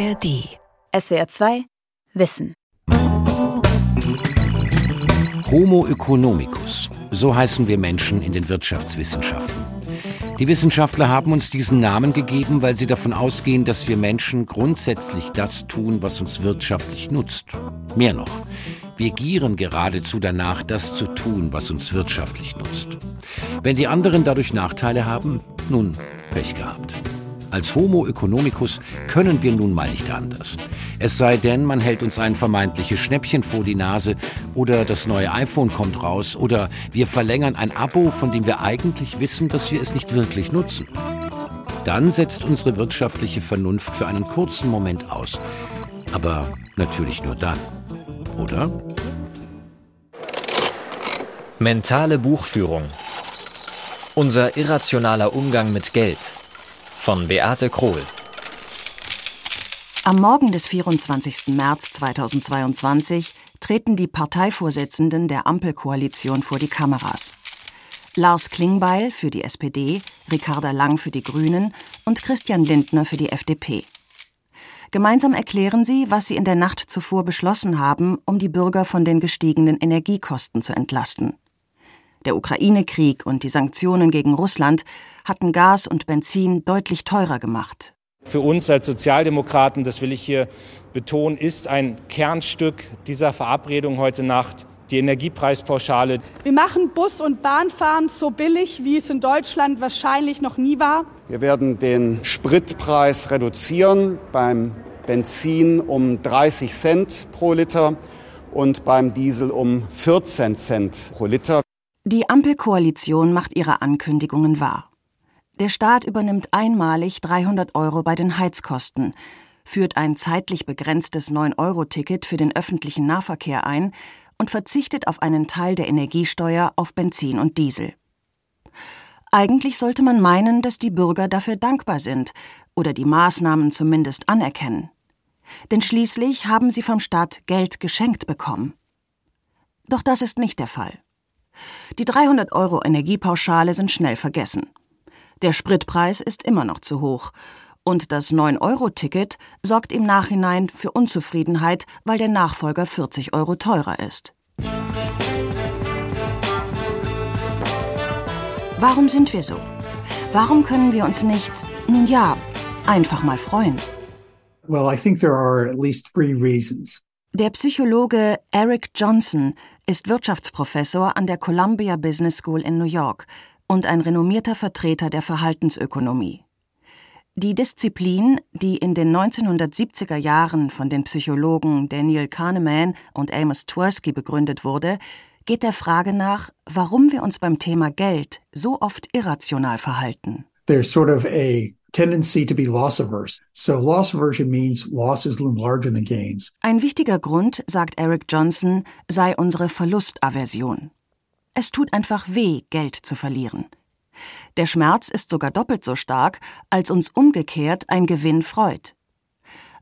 ARD. SWR 2 Wissen. Homo economicus, so heißen wir Menschen in den Wirtschaftswissenschaften. Die Wissenschaftler haben uns diesen Namen gegeben, weil sie davon ausgehen, dass wir Menschen grundsätzlich das tun, was uns wirtschaftlich nutzt. Mehr noch, wir gieren geradezu danach, das zu tun, was uns wirtschaftlich nutzt. Wenn die anderen dadurch Nachteile haben, nun, Pech gehabt. Als Homo economicus können wir nun mal nicht anders. Es sei denn, man hält uns ein vermeintliches Schnäppchen vor die Nase oder das neue iPhone kommt raus oder wir verlängern ein Abo, von dem wir eigentlich wissen, dass wir es nicht wirklich nutzen. Dann setzt unsere wirtschaftliche Vernunft für einen kurzen Moment aus. Aber natürlich nur dann. Oder? Mentale Buchführung. Unser irrationaler Umgang mit Geld von Beate Krohl. Am Morgen des 24. März 2022 treten die Parteivorsitzenden der Ampelkoalition vor die Kameras. Lars Klingbeil für die SPD, Ricarda Lang für die Grünen und Christian Lindner für die FDP. Gemeinsam erklären sie, was sie in der Nacht zuvor beschlossen haben, um die Bürger von den gestiegenen Energiekosten zu entlasten. Der Ukraine-Krieg und die Sanktionen gegen Russland hatten Gas und Benzin deutlich teurer gemacht. Für uns als Sozialdemokraten, das will ich hier betonen, ist ein Kernstück dieser Verabredung heute Nacht die Energiepreispauschale. Wir machen Bus- und Bahnfahren so billig, wie es in Deutschland wahrscheinlich noch nie war. Wir werden den Spritpreis reduzieren, beim Benzin um 30 Cent pro Liter und beim Diesel um 14 Cent pro Liter. Die Ampelkoalition macht ihre Ankündigungen wahr. Der Staat übernimmt einmalig 300 Euro bei den Heizkosten, führt ein zeitlich begrenztes 9-Euro-Ticket für den öffentlichen Nahverkehr ein und verzichtet auf einen Teil der Energiesteuer auf Benzin und Diesel. Eigentlich sollte man meinen, dass die Bürger dafür dankbar sind oder die Maßnahmen zumindest anerkennen. Denn schließlich haben sie vom Staat Geld geschenkt bekommen. Doch das ist nicht der Fall. Die 300 Euro Energiepauschale sind schnell vergessen. Der Spritpreis ist immer noch zu hoch. Und das 9-Euro-Ticket sorgt im Nachhinein für Unzufriedenheit, weil der Nachfolger 40 Euro teurer ist. Warum sind wir so? Warum können wir uns nicht, nun ja, einfach mal freuen? Well, I think there are at least three reasons. Der Psychologe Eric Johnson ist Wirtschaftsprofessor an der Columbia Business School in New York und ein renommierter Vertreter der Verhaltensökonomie. Die Disziplin, die in den 1970er Jahren von den Psychologen Daniel Kahneman und Amos Tversky begründet wurde, geht der Frage nach, warum wir uns beim Thema Geld so oft irrational verhalten. There's sort of a tendency to be loss averse. So loss aversion means losses loom larger than gains. Ein wichtiger Grund, sagt Eric Johnson, sei unsere Verlustaversion. Es tut einfach weh, Geld zu verlieren. Der Schmerz ist sogar doppelt so stark, als uns umgekehrt ein Gewinn freut.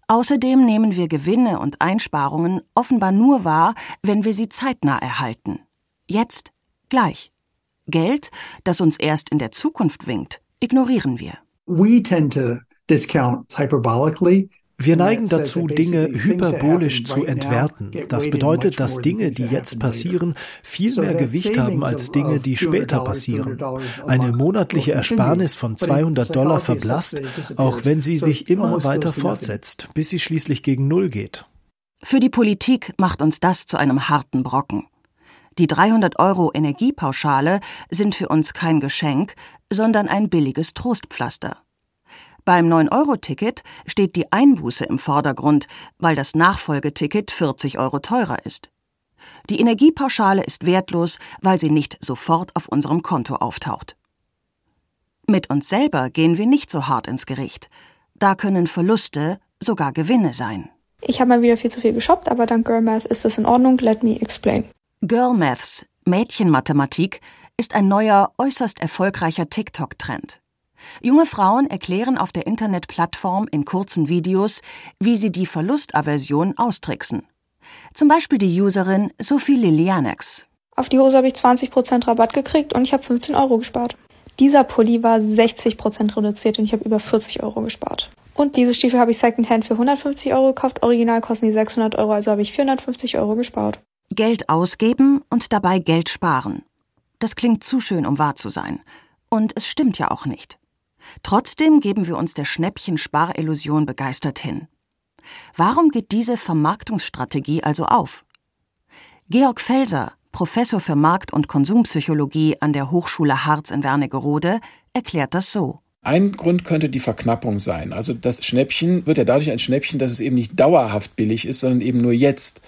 Außerdem nehmen wir Gewinne und Einsparungen offenbar nur wahr, wenn wir sie zeitnah erhalten. Jetzt, gleich. Geld, das uns erst in der Zukunft winkt, ignorieren wir. We tend to discount hyperbolically wir neigen dazu, Dinge hyperbolisch zu entwerten. Das bedeutet, dass Dinge, die jetzt passieren, viel mehr Gewicht haben als Dinge, die später passieren. Eine monatliche Ersparnis von 200 Dollar verblasst, auch wenn sie sich immer weiter fortsetzt, bis sie schließlich gegen Null geht. Für die Politik macht uns das zu einem harten Brocken. Die 300 Euro Energiepauschale sind für uns kein Geschenk, sondern ein billiges Trostpflaster. Beim 9-Euro-Ticket steht die Einbuße im Vordergrund, weil das Nachfolgeticket 40 Euro teurer ist. Die Energiepauschale ist wertlos, weil sie nicht sofort auf unserem Konto auftaucht. Mit uns selber gehen wir nicht so hart ins Gericht. Da können Verluste sogar Gewinne sein. Ich habe mal wieder viel zu viel geshoppt, aber dank Girl Math ist das in Ordnung. Let me explain. Girl Maths, Mädchenmathematik, ist ein neuer, äußerst erfolgreicher TikTok-Trend. Junge Frauen erklären auf der Internetplattform in kurzen Videos, wie sie die Verlustaversion austricksen. Zum Beispiel die Userin Sophie Lilianex. Auf die Hose habe ich 20% Rabatt gekriegt und ich habe 15 Euro gespart. Dieser Pulli war 60% reduziert und ich habe über 40 Euro gespart. Und diese Stiefel habe ich Secondhand für 150 Euro gekauft. Original kosten die 600 Euro, also habe ich 450 Euro gespart. Geld ausgeben und dabei Geld sparen. Das klingt zu schön, um wahr zu sein. Und es stimmt ja auch nicht. Trotzdem geben wir uns der Schnäppchen-Sparillusion begeistert hin. Warum geht diese Vermarktungsstrategie also auf? Georg Felser, Professor für Markt- und Konsumpsychologie an der Hochschule Harz in Wernigerode, erklärt das so. Ein Grund könnte die Verknappung sein. Also das Schnäppchen wird ja dadurch ein Schnäppchen, dass es eben nicht dauerhaft billig ist, sondern eben nur jetzt.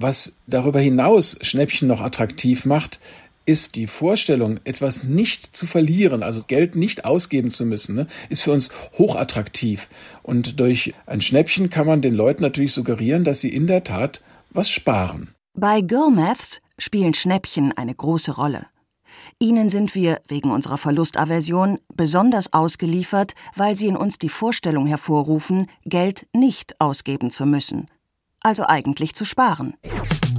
Was darüber hinaus Schnäppchen noch attraktiv macht, ist die Vorstellung, etwas nicht zu verlieren, also Geld nicht ausgeben zu müssen, ne, ist für uns hochattraktiv. Und durch ein Schnäppchen kann man den Leuten natürlich suggerieren, dass sie in der Tat was sparen. Bei Girl Maths spielen Schnäppchen eine große Rolle. Ihnen sind wir, wegen unserer Verlustaversion, besonders ausgeliefert, weil sie in uns die Vorstellung hervorrufen, Geld nicht ausgeben zu müssen also eigentlich zu sparen.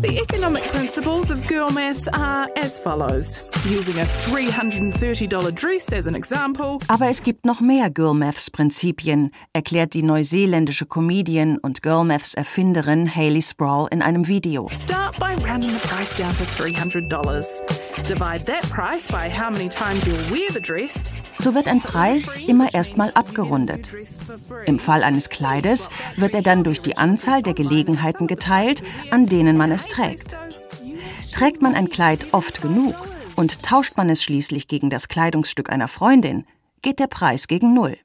The economic principles of girl maths are as follows. Using a $330 dress as an example. Aber es gibt noch mehr Girl Maths Prinzipien, erklärt die neuseeländische Comedian und Girl Maths Erfinderin Hayley Sproul in einem Video. Start by rounding the price down to $300. Divide that price by how many times you'll wear the dress. So wird ein Preis immer erstmal abgerundet. Im Fall eines Kleides wird er dann durch die Anzahl der Gelegenheiten geteilt, an denen man es trägt. Trägt man ein Kleid oft genug und tauscht man es schließlich gegen das Kleidungsstück einer Freundin, geht der Preis gegen Null.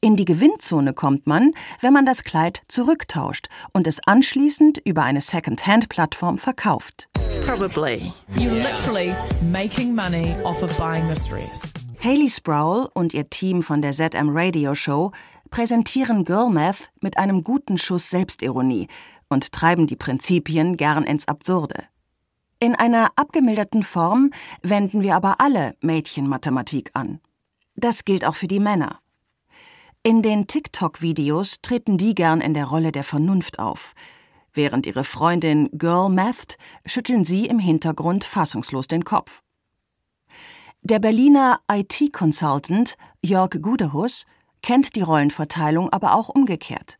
In die Gewinnzone kommt man, wenn man das Kleid zurücktauscht und es anschließend über eine Second-Hand-Plattform verkauft. Probably. You're literally making money off of buying this dress. Haley Sproul und ihr Team von der ZM Radio Show präsentieren Girl Math mit einem guten Schuss Selbstironie und treiben die Prinzipien gern ins Absurde. In einer abgemilderten Form wenden wir aber alle Mädchenmathematik an. Das gilt auch für die Männer. In den TikTok-Videos treten die gern in der Rolle der Vernunft auf. Während ihre Freundin Girl Mathed schütteln sie im Hintergrund fassungslos den Kopf. Der Berliner IT-Consultant Jörg Gudehus kennt die Rollenverteilung aber auch umgekehrt.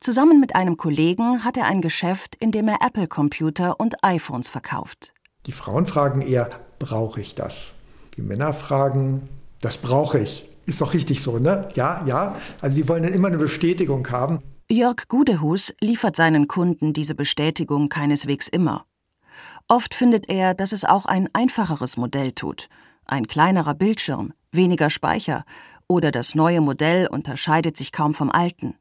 Zusammen mit einem Kollegen hat er ein Geschäft, in dem er Apple-Computer und iPhones verkauft. Die Frauen fragen eher, brauche ich das? Die Männer fragen, das brauche ich. Ist doch richtig so, ne? Ja, ja. Also sie wollen dann immer eine Bestätigung haben. Jörg Gudehus liefert seinen Kunden diese Bestätigung keineswegs immer. Oft findet er, dass es auch ein einfacheres Modell tut. Ein kleinerer Bildschirm, weniger Speicher oder das neue Modell unterscheidet sich kaum vom alten.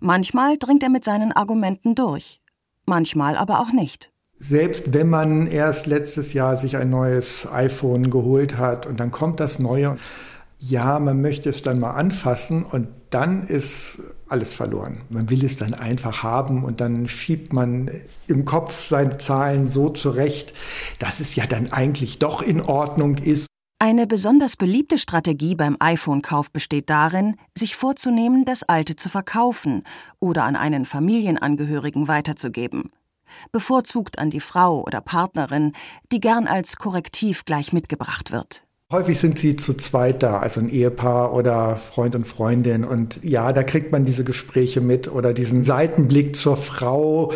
Manchmal dringt er mit seinen Argumenten durch, manchmal aber auch nicht. Selbst wenn man erst letztes Jahr sich ein neues iPhone geholt hat und dann kommt das neue, ja, man möchte es dann mal anfassen und dann ist alles verloren. Man will es dann einfach haben und dann schiebt man im Kopf seine Zahlen so zurecht, dass es ja dann eigentlich doch in Ordnung ist. Eine besonders beliebte Strategie beim iPhone-Kauf besteht darin, sich vorzunehmen, das alte zu verkaufen oder an einen Familienangehörigen weiterzugeben. Bevorzugt an die Frau oder Partnerin, die gern als Korrektiv gleich mitgebracht wird. Häufig sind sie zu zweit da, also ein Ehepaar oder Freund und Freundin. Und ja, da kriegt man diese Gespräche mit oder diesen Seitenblick zur Frau,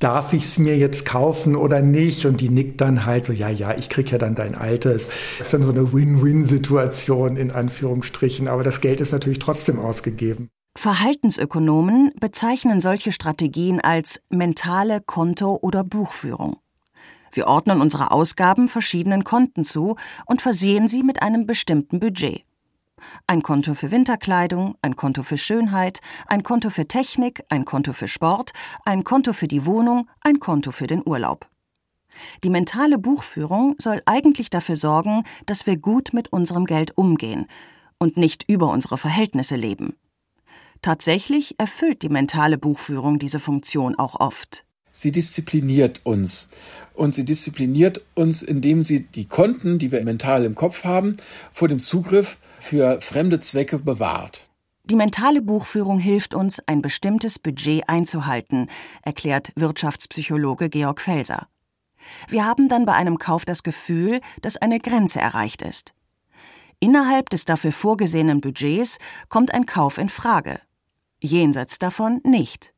darf ich es mir jetzt kaufen oder nicht? Und die nickt dann halt so, ja, ja, ich krieg ja dann dein altes. Das ist dann so eine Win-Win-Situation in Anführungsstrichen, aber das Geld ist natürlich trotzdem ausgegeben. Verhaltensökonomen bezeichnen solche Strategien als mentale Konto- oder Buchführung. Wir ordnen unsere Ausgaben verschiedenen Konten zu und versehen sie mit einem bestimmten Budget. Ein Konto für Winterkleidung, ein Konto für Schönheit, ein Konto für Technik, ein Konto für Sport, ein Konto für die Wohnung, ein Konto für den Urlaub. Die mentale Buchführung soll eigentlich dafür sorgen, dass wir gut mit unserem Geld umgehen und nicht über unsere Verhältnisse leben. Tatsächlich erfüllt die mentale Buchführung diese Funktion auch oft. Sie diszipliniert uns. Und sie diszipliniert uns, indem sie die Konten, die wir mental im Kopf haben, vor dem Zugriff für fremde Zwecke bewahrt. Die mentale Buchführung hilft uns, ein bestimmtes Budget einzuhalten, erklärt Wirtschaftspsychologe Georg Felser. Wir haben dann bei einem Kauf das Gefühl, dass eine Grenze erreicht ist. Innerhalb des dafür vorgesehenen Budgets kommt ein Kauf in Frage. Jenseits davon nicht.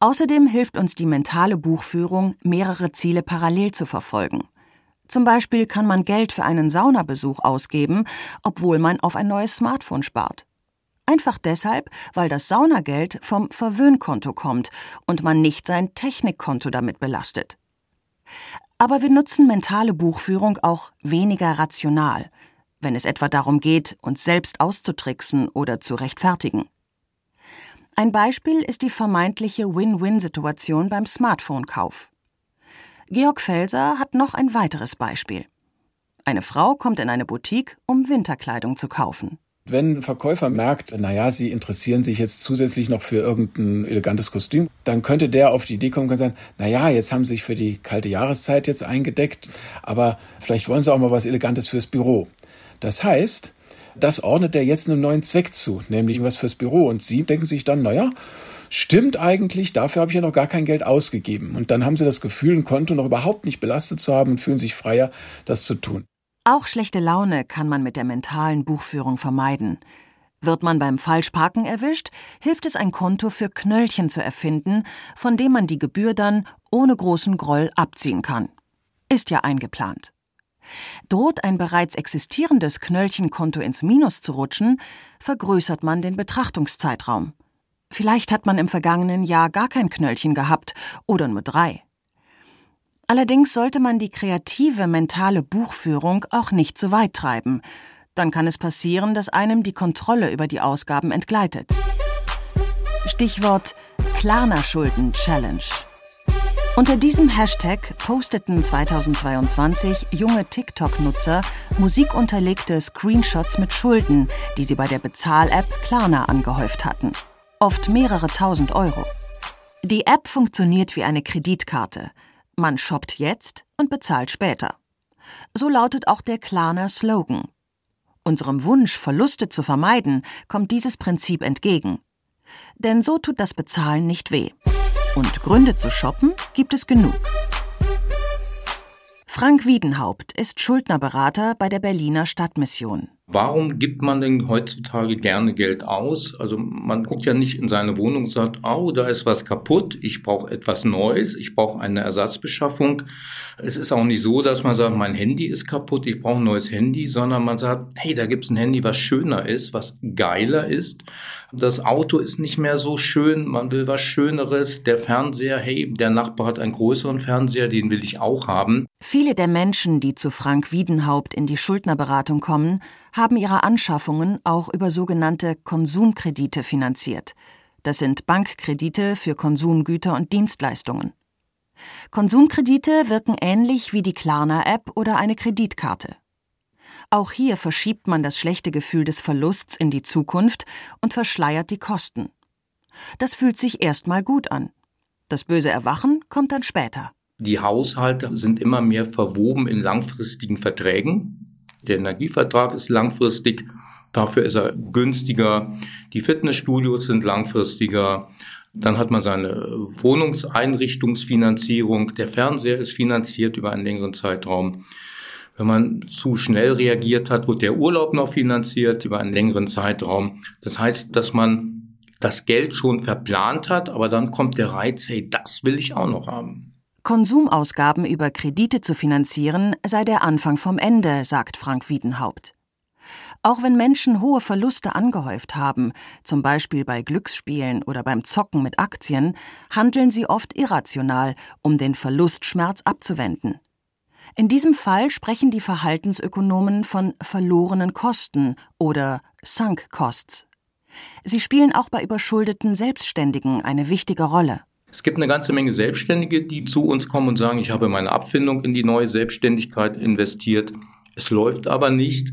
Außerdem hilft uns die mentale Buchführung, mehrere Ziele parallel zu verfolgen. Zum Beispiel kann man Geld für einen Saunabesuch ausgeben, obwohl man auf ein neues Smartphone spart. Einfach deshalb, weil das Saunageld vom Verwöhnkonto kommt und man nicht sein Technikkonto damit belastet. Aber wir nutzen mentale Buchführung auch weniger rational, wenn es etwa darum geht, uns selbst auszutricksen oder zu rechtfertigen. Ein Beispiel ist die vermeintliche Win-Win-Situation beim Smartphone-Kauf. Georg Felser hat noch ein weiteres Beispiel. Eine Frau kommt in eine Boutique, um Winterkleidung zu kaufen. Wenn ein Verkäufer merkt, naja, Sie interessieren sich jetzt zusätzlich noch für irgendein elegantes Kostüm, dann könnte der auf die Idee kommen und sagen, naja, jetzt haben Sie sich für die kalte Jahreszeit jetzt eingedeckt, aber vielleicht wollen Sie auch mal was Elegantes fürs Büro. Das heißt, das ordnet er jetzt einem neuen Zweck zu, nämlich was fürs Büro. Und Sie denken sich dann, naja, stimmt eigentlich, dafür habe ich ja noch gar kein Geld ausgegeben. Und dann haben Sie das Gefühl, ein Konto noch überhaupt nicht belastet zu haben und fühlen sich freier, das zu tun. Auch schlechte Laune kann man mit der mentalen Buchführung vermeiden. Wird man beim Falschparken erwischt, hilft es ein Konto für Knöllchen zu erfinden, von dem man die Gebühr dann ohne großen Groll abziehen kann. Ist ja eingeplant. Droht ein bereits existierendes Knöllchenkonto ins Minus zu rutschen, vergrößert man den Betrachtungszeitraum. Vielleicht hat man im vergangenen Jahr gar kein Knöllchen gehabt oder nur drei. Allerdings sollte man die kreative mentale Buchführung auch nicht zu weit treiben. Dann kann es passieren, dass einem die Kontrolle über die Ausgaben entgleitet. Stichwort Klarna-Schulden Challenge. Unter diesem Hashtag posteten 2022 junge TikTok-Nutzer musikunterlegte Screenshots mit Schulden, die sie bei der Bezahl-App Klarna angehäuft hatten. Oft mehrere tausend Euro. Die App funktioniert wie eine Kreditkarte. Man shoppt jetzt und bezahlt später. So lautet auch der Klarner Slogan. Unserem Wunsch, Verluste zu vermeiden, kommt dieses Prinzip entgegen. Denn so tut das Bezahlen nicht weh. Und Gründe zu shoppen gibt es genug. Frank Wiedenhaupt ist Schuldnerberater bei der Berliner Stadtmission. Warum gibt man denn heutzutage gerne Geld aus? Also man guckt ja nicht in seine Wohnung und sagt, oh, da ist was kaputt, ich brauche etwas Neues, ich brauche eine Ersatzbeschaffung. Es ist auch nicht so, dass man sagt, mein Handy ist kaputt, ich brauche ein neues Handy, sondern man sagt, hey, da gibt's ein Handy, was schöner ist, was geiler ist. Das Auto ist nicht mehr so schön, man will was Schöneres. Der Fernseher, hey, der Nachbar hat einen größeren Fernseher, den will ich auch haben. Viele der Menschen, die zu Frank Wiedenhaupt in die Schuldnerberatung kommen, haben ihre Anschaffungen auch über sogenannte Konsumkredite finanziert. Das sind Bankkredite für Konsumgüter und Dienstleistungen. Konsumkredite wirken ähnlich wie die Klarna-App oder eine Kreditkarte. Auch hier verschiebt man das schlechte Gefühl des Verlusts in die Zukunft und verschleiert die Kosten. Das fühlt sich erstmal gut an. Das böse Erwachen kommt dann später. Die Haushalte sind immer mehr verwoben in langfristigen Verträgen. Der Energievertrag ist langfristig, dafür ist er günstiger. Die Fitnessstudios sind langfristiger. Dann hat man seine Wohnungseinrichtungsfinanzierung. Der Fernseher ist finanziert über einen längeren Zeitraum. Wenn man zu schnell reagiert hat, wird der Urlaub noch finanziert über einen längeren Zeitraum. Das heißt, dass man das Geld schon verplant hat, aber dann kommt der Reiz, hey, das will ich auch noch haben. Konsumausgaben über Kredite zu finanzieren sei der Anfang vom Ende, sagt Frank Wiedenhaupt. Auch wenn Menschen hohe Verluste angehäuft haben, zum Beispiel bei Glücksspielen oder beim Zocken mit Aktien, handeln sie oft irrational, um den Verlustschmerz abzuwenden. In diesem Fall sprechen die Verhaltensökonomen von verlorenen Kosten oder Sunk Costs. Sie spielen auch bei überschuldeten Selbstständigen eine wichtige Rolle. Es gibt eine ganze Menge Selbstständige, die zu uns kommen und sagen, ich habe meine Abfindung in die neue Selbstständigkeit investiert. Es läuft aber nicht.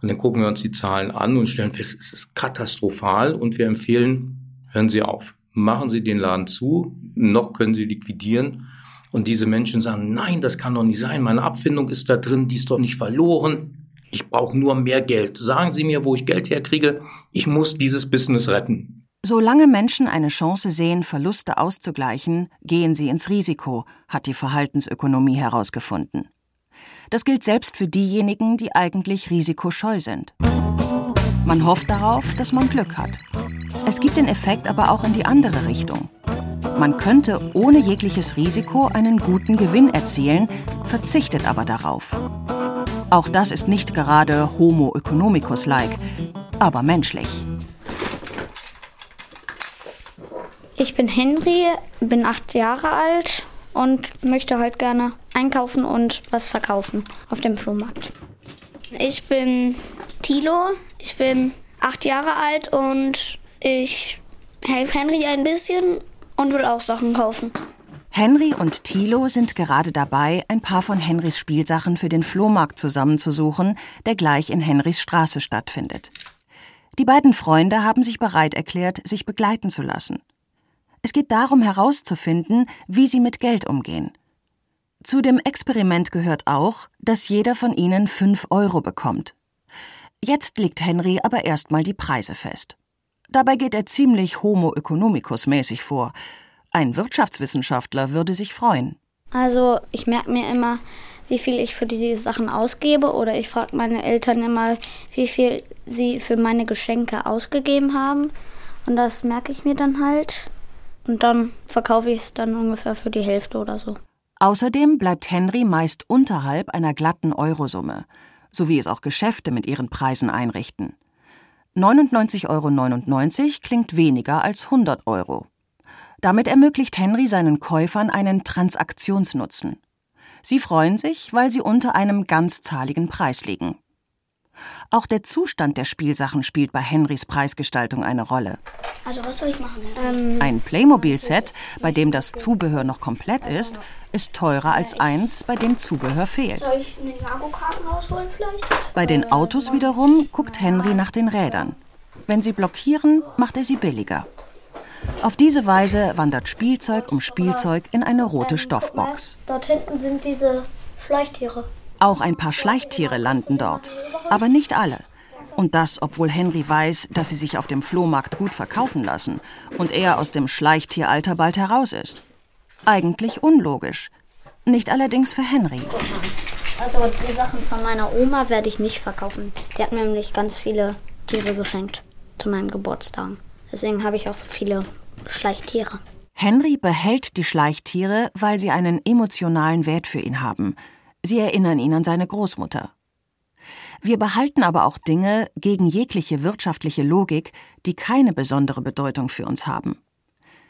Und dann gucken wir uns die Zahlen an und stellen fest, es ist katastrophal und wir empfehlen, hören Sie auf. Machen Sie den Laden zu, noch können Sie liquidieren. Und diese Menschen sagen, nein, das kann doch nicht sein, meine Abfindung ist da drin, die ist doch nicht verloren. Ich brauche nur mehr Geld. Sagen Sie mir, wo ich Geld herkriege. Ich muss dieses Business retten. Solange Menschen eine Chance sehen, Verluste auszugleichen, gehen sie ins Risiko, hat die Verhaltensökonomie herausgefunden. Das gilt selbst für diejenigen, die eigentlich risikoscheu sind. Man hofft darauf, dass man Glück hat. Es gibt den Effekt aber auch in die andere Richtung. Man könnte ohne jegliches Risiko einen guten Gewinn erzielen, verzichtet aber darauf. Auch das ist nicht gerade Homo economicus-like, aber menschlich. Ich bin Henry, bin acht Jahre alt und möchte halt gerne einkaufen und was verkaufen auf dem Flohmarkt. Ich bin Tilo, ich bin acht Jahre alt und ich helfe Henry ein bisschen und will auch Sachen kaufen. Henry und Thilo sind gerade dabei, ein paar von Henrys Spielsachen für den Flohmarkt zusammenzusuchen, der gleich in Henrys Straße stattfindet. Die beiden Freunde haben sich bereit erklärt, sich begleiten zu lassen. Es geht darum herauszufinden, wie sie mit Geld umgehen. Zu dem Experiment gehört auch, dass jeder von ihnen fünf Euro bekommt. Jetzt legt Henry aber erstmal die Preise fest. Dabei geht er ziemlich homo economicus mäßig vor. Ein Wirtschaftswissenschaftler würde sich freuen. Also ich merke mir immer, wie viel ich für die Sachen ausgebe oder ich frage meine Eltern immer, wie viel sie für meine Geschenke ausgegeben haben. Und das merke ich mir dann halt. Und dann verkaufe ich es dann ungefähr für die Hälfte oder so. Außerdem bleibt Henry meist unterhalb einer glatten Eurosumme, so wie es auch Geschäfte mit ihren Preisen einrichten. 99,99 Euro klingt weniger als 100 Euro. Damit ermöglicht Henry seinen Käufern einen Transaktionsnutzen. Sie freuen sich, weil sie unter einem ganzzahligen Preis liegen. Auch der Zustand der Spielsachen spielt bei Henrys Preisgestaltung eine Rolle. Also was soll ich machen? Ähm, Ein Playmobil-Set, bei dem das Zubehör noch komplett ist, ist teurer als eins, bei dem Zubehör fehlt. Soll ich einen Jago-Karten rausholen vielleicht? Bei den Autos wiederum guckt Henry nach den Rädern. Wenn sie blockieren, macht er sie billiger. Auf diese Weise wandert Spielzeug um Spielzeug in eine rote Stoffbox. Dort hinten sind diese Schleichtiere. Auch ein paar Schleichtiere landen dort, aber nicht alle. Und das, obwohl Henry weiß, dass sie sich auf dem Flohmarkt gut verkaufen lassen und er aus dem Schleichtieralter bald heraus ist. Eigentlich unlogisch. Nicht allerdings für Henry. Also die Sachen von meiner Oma werde ich nicht verkaufen. Die hat mir nämlich ganz viele Tiere geschenkt zu meinem Geburtstag. Deswegen habe ich auch so viele Schleichtiere. Henry behält die Schleichtiere, weil sie einen emotionalen Wert für ihn haben. Sie erinnern ihn an seine Großmutter. Wir behalten aber auch Dinge gegen jegliche wirtschaftliche Logik, die keine besondere Bedeutung für uns haben.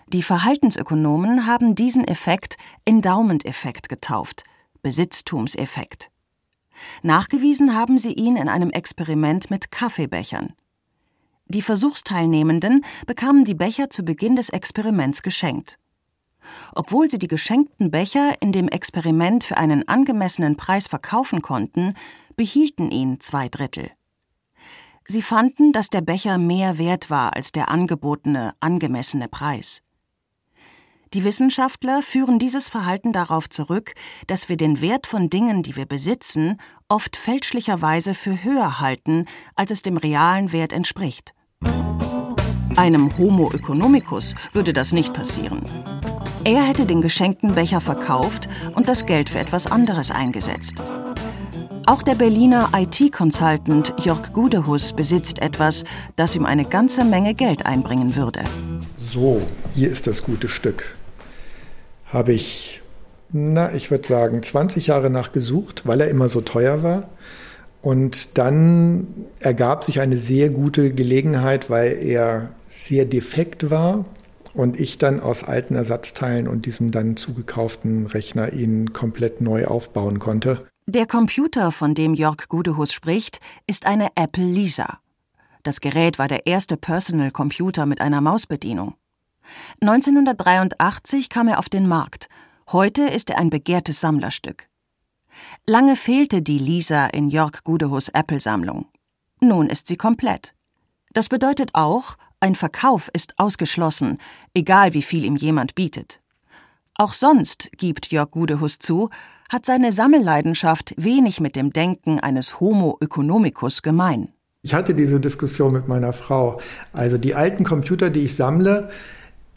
Die Verhaltensökonomen haben diesen Effekt Endowment-Effekt getauft, Besitztumseffekt. Nachgewiesen haben sie ihn in einem Experiment mit Kaffeebechern. Die Versuchsteilnehmenden bekamen die Becher zu Beginn des Experiments geschenkt. Obwohl sie die geschenkten Becher in dem Experiment für einen angemessenen Preis verkaufen konnten, behielten ihn zwei Drittel. Sie fanden, dass der Becher mehr wert war als der angebotene, angemessene Preis. Die Wissenschaftler führen dieses Verhalten darauf zurück, dass wir den Wert von Dingen, die wir besitzen, oft fälschlicherweise für höher halten, als es dem realen Wert entspricht. Einem Homo economicus würde das nicht passieren. Er hätte den geschenkten Becher verkauft und das Geld für etwas anderes eingesetzt. Auch der Berliner IT-Consultant Jörg Gudehus besitzt etwas, das ihm eine ganze Menge Geld einbringen würde. So, hier ist das gute Stück. Habe ich, na, ich würde sagen, 20 Jahre nach gesucht, weil er immer so teuer war. Und dann ergab sich eine sehr gute Gelegenheit, weil er sehr defekt war und ich dann aus alten Ersatzteilen und diesem dann zugekauften Rechner ihn komplett neu aufbauen konnte. Der Computer, von dem Jörg Gudehus spricht, ist eine Apple Lisa. Das Gerät war der erste Personal Computer mit einer Mausbedienung. 1983 kam er auf den Markt. Heute ist er ein begehrtes Sammlerstück. Lange fehlte die Lisa in Jörg Gudehus Apple-Sammlung. Nun ist sie komplett. Das bedeutet auch, ein Verkauf ist ausgeschlossen, egal wie viel ihm jemand bietet. Auch sonst, gibt Jörg Gudehus zu, hat seine Sammelleidenschaft wenig mit dem Denken eines Homo economicus gemein. Ich hatte diese Diskussion mit meiner Frau. Also die alten Computer, die ich sammle,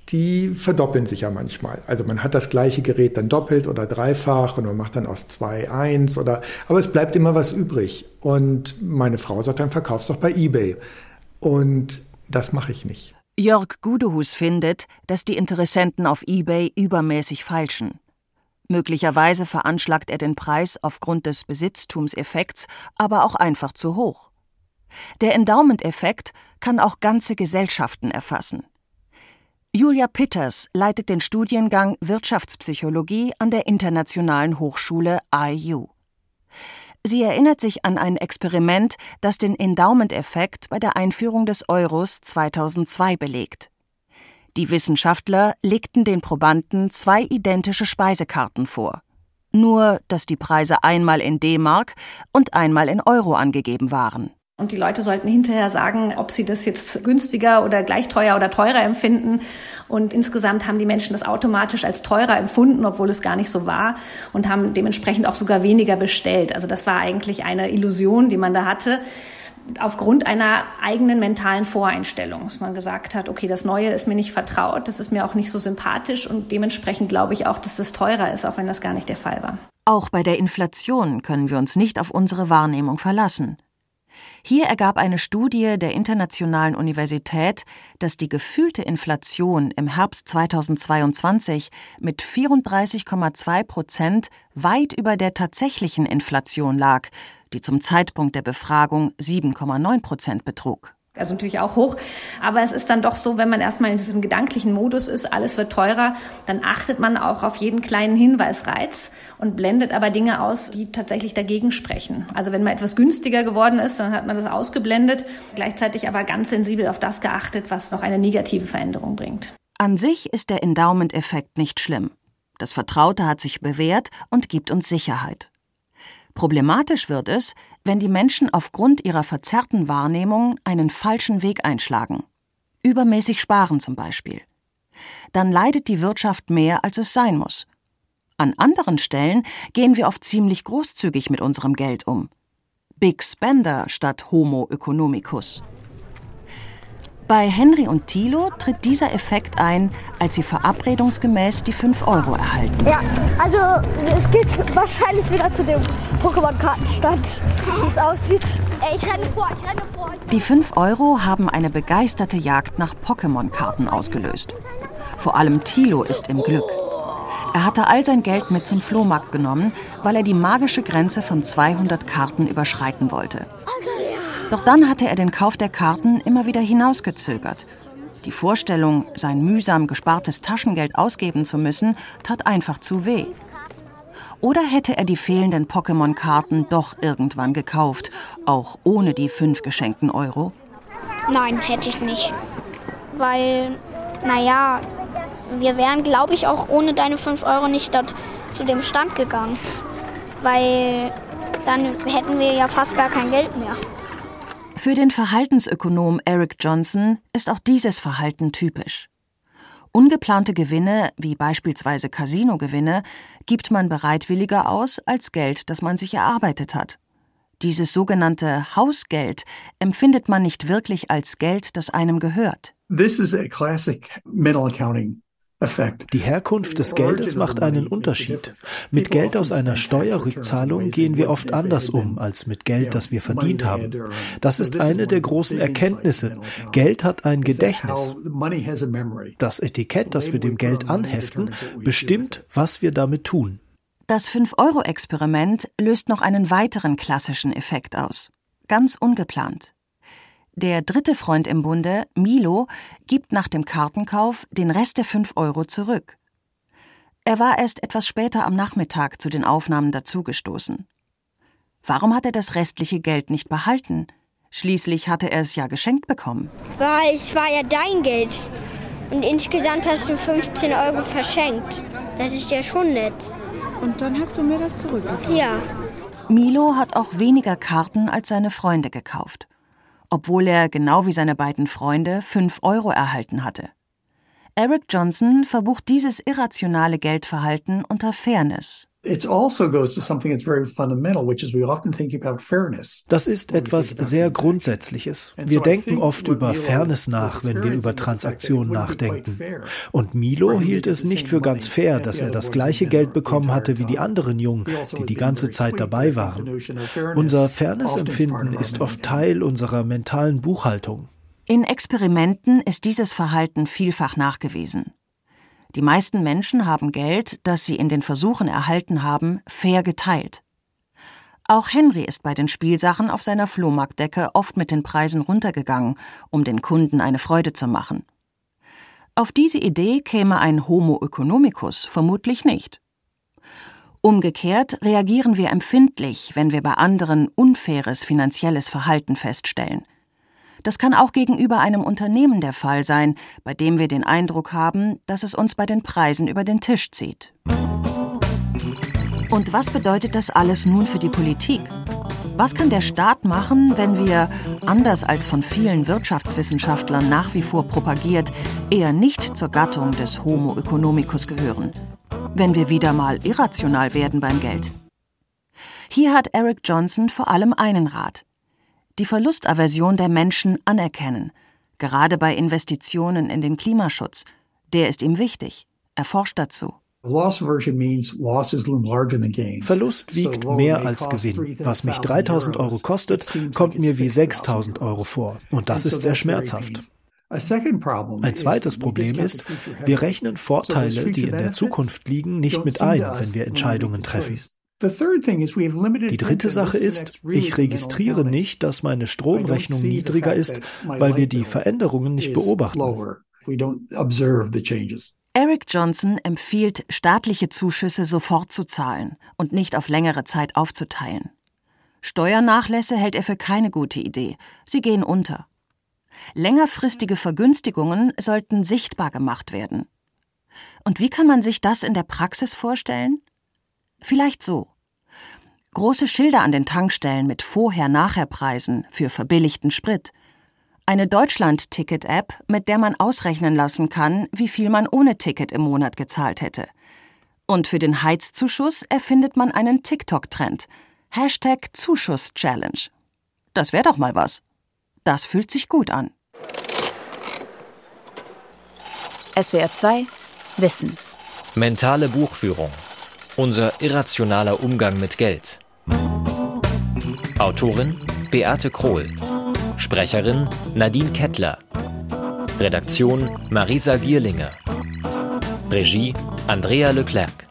die verdoppeln sich ja manchmal. Also man hat das gleiche Gerät dann doppelt oder dreifach und man macht dann aus zwei eins oder, aber es bleibt immer was übrig. Und meine Frau sagt dann, verkauf's doch bei eBay. Und das mache ich nicht. Jörg Gudehus findet, dass die Interessenten auf eBay übermäßig falschen. Möglicherweise veranschlagt er den Preis aufgrund des Besitztumseffekts, aber auch einfach zu hoch. Der Endowment-Effekt kann auch ganze Gesellschaften erfassen. Julia Pitters leitet den Studiengang Wirtschaftspsychologie an der Internationalen Hochschule IU. Sie erinnert sich an ein Experiment, das den Endowment-Effekt bei der Einführung des Euros 2002 belegt. Die Wissenschaftler legten den Probanden zwei identische Speisekarten vor. Nur, dass die Preise einmal in D-Mark und einmal in Euro angegeben waren. Und die Leute sollten hinterher sagen, ob sie das jetzt günstiger oder gleich teuer oder teurer empfinden. Und insgesamt haben die Menschen das automatisch als teurer empfunden, obwohl es gar nicht so war und haben dementsprechend auch sogar weniger bestellt. Also das war eigentlich eine Illusion, die man da hatte aufgrund einer eigenen mentalen Voreinstellung, dass man gesagt hat, okay, das Neue ist mir nicht vertraut, das ist mir auch nicht so sympathisch und dementsprechend glaube ich auch, dass das teurer ist, auch wenn das gar nicht der Fall war. Auch bei der Inflation können wir uns nicht auf unsere Wahrnehmung verlassen. Hier ergab eine Studie der Internationalen Universität, dass die gefühlte Inflation im Herbst 2022 mit 34,2 Prozent weit über der tatsächlichen Inflation lag, die zum Zeitpunkt der Befragung 7,9 Prozent betrug also natürlich auch hoch. Aber es ist dann doch so, wenn man erstmal in diesem gedanklichen Modus ist, alles wird teurer, dann achtet man auch auf jeden kleinen Hinweisreiz und blendet aber Dinge aus, die tatsächlich dagegen sprechen. Also wenn mal etwas günstiger geworden ist, dann hat man das ausgeblendet, gleichzeitig aber ganz sensibel auf das geachtet, was noch eine negative Veränderung bringt. An sich ist der Endowment-Effekt nicht schlimm. Das Vertraute hat sich bewährt und gibt uns Sicherheit. Problematisch wird es, wenn die Menschen aufgrund ihrer verzerrten Wahrnehmung einen falschen Weg einschlagen. Übermäßig sparen zum Beispiel. Dann leidet die Wirtschaft mehr, als es sein muss. An anderen Stellen gehen wir oft ziemlich großzügig mit unserem Geld um. Big Spender statt Homo economicus. Bei Henry und Thilo tritt dieser Effekt ein, als sie verabredungsgemäß die 5 Euro erhalten. Ja, also es geht wahrscheinlich wieder zu dem Pokémon-Kartenstand, wie es aussieht. Ey, ich renne vor, ich renne vor. Die 5 Euro haben eine begeisterte Jagd nach Pokémon-Karten ausgelöst. Vor allem Thilo ist im Glück. Er hatte all sein Geld mit zum Flohmarkt genommen, weil er die magische Grenze von 200 Karten überschreiten wollte. Doch dann hatte er den Kauf der Karten immer wieder hinausgezögert. Die Vorstellung, sein mühsam gespartes Taschengeld ausgeben zu müssen, tat einfach zu weh. Oder hätte er die fehlenden Pokémon-Karten doch irgendwann gekauft, auch ohne die fünf geschenkten Euro? Nein, hätte ich nicht. Weil, naja, wir wären, glaube ich, auch ohne deine fünf Euro nicht dort zu dem Stand gegangen. Weil dann hätten wir ja fast gar kein Geld mehr. Für den Verhaltensökonom Eric Johnson ist auch dieses Verhalten typisch. Ungeplante Gewinne, wie beispielsweise Casino-Gewinne, gibt man bereitwilliger aus als Geld, das man sich erarbeitet hat. Dieses sogenannte Hausgeld empfindet man nicht wirklich als Geld, das einem gehört. This is a classic mental accounting die Herkunft des Geldes macht einen Unterschied. Mit Geld aus einer Steuerrückzahlung gehen wir oft anders um als mit Geld, das wir verdient haben. Das ist eine der großen Erkenntnisse. Geld hat ein Gedächtnis. Das Etikett, das wir dem Geld anheften, bestimmt, was wir damit tun. Das 5-Euro-Experiment löst noch einen weiteren klassischen Effekt aus. Ganz ungeplant. Der dritte Freund im Bunde, Milo, gibt nach dem Kartenkauf den Rest der 5 Euro zurück. Er war erst etwas später am Nachmittag zu den Aufnahmen dazugestoßen. Warum hat er das restliche Geld nicht behalten? Schließlich hatte er es ja geschenkt bekommen. Weil es war ja dein Geld. Und insgesamt hast du 15 Euro verschenkt. Das ist ja schon nett. Und dann hast du mir das zurückgegeben? Ja. Milo hat auch weniger Karten als seine Freunde gekauft obwohl er, genau wie seine beiden Freunde, fünf Euro erhalten hatte. Eric Johnson verbucht dieses irrationale Geldverhalten unter Fairness. Also das ist etwas sehr Grundsätzliches. Wir denken oft über Fairness nach, wenn wir über Transaktionen nachdenken. Und Milo hielt es nicht für ganz fair, dass er das gleiche Geld bekommen hatte wie die anderen Jungen, also die die ganze Zeit dabei waren. Unser Fairness-Empfinden ist oft Teil unserer mentalen Buchhaltung. In Experimenten ist dieses Verhalten vielfach nachgewiesen. Die meisten Menschen haben Geld, das sie in den Versuchen erhalten haben, fair geteilt. Auch Henry ist bei den Spielsachen auf seiner Flohmarktdecke oft mit den Preisen runtergegangen, um den Kunden eine Freude zu machen. Auf diese Idee käme ein Homo economicus vermutlich nicht. Umgekehrt reagieren wir empfindlich, wenn wir bei anderen unfaires finanzielles Verhalten feststellen – das kann auch gegenüber einem Unternehmen der Fall sein, bei dem wir den Eindruck haben, dass es uns bei den Preisen über den Tisch zieht. Und was bedeutet das alles nun für die Politik? Was kann der Staat machen, wenn wir, anders als von vielen Wirtschaftswissenschaftlern nach wie vor propagiert, eher nicht zur Gattung des Homo economicus gehören? Wenn wir wieder mal irrational werden beim Geld? Hier hat Eric Johnson vor allem einen Rat die Verlustaversion der Menschen anerkennen, gerade bei Investitionen in den Klimaschutz. Der ist ihm wichtig. Er forscht dazu. Verlust wiegt mehr als Gewinn. Was mich 3000 Euro kostet, kommt mir wie 6000 Euro vor. Und das ist sehr schmerzhaft. Ein zweites Problem ist, wir rechnen Vorteile, die in der Zukunft liegen, nicht mit ein, wenn wir Entscheidungen treffen. Die dritte Sache ist, ich registriere nicht, dass meine Stromrechnung niedriger ist, weil wir die Veränderungen nicht beobachten. Eric Johnson empfiehlt, staatliche Zuschüsse sofort zu zahlen und nicht auf längere Zeit aufzuteilen. Steuernachlässe hält er für keine gute Idee. Sie gehen unter. Längerfristige Vergünstigungen sollten sichtbar gemacht werden. Und wie kann man sich das in der Praxis vorstellen? Vielleicht so. Große Schilder an den Tankstellen mit Vorher-Nachher-Preisen für verbilligten Sprit. Eine Deutschland-Ticket-App, mit der man ausrechnen lassen kann, wie viel man ohne Ticket im Monat gezahlt hätte. Und für den Heizzuschuss erfindet man einen TikTok-Trend. Hashtag Zuschuss-Challenge. Das wäre doch mal was. Das fühlt sich gut an. SWR 2 Wissen. Mentale Buchführung. Unser irrationaler Umgang mit Geld. Autorin Beate Krohl. Sprecherin Nadine Kettler. Redaktion Marisa Gierlinger. Regie Andrea Leclerc.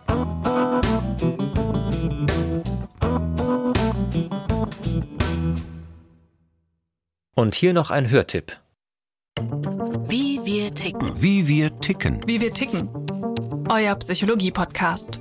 Und hier noch ein Hörtipp. Wie wir ticken. Wie wir ticken. Wie wir ticken. Euer Psychologie-Podcast.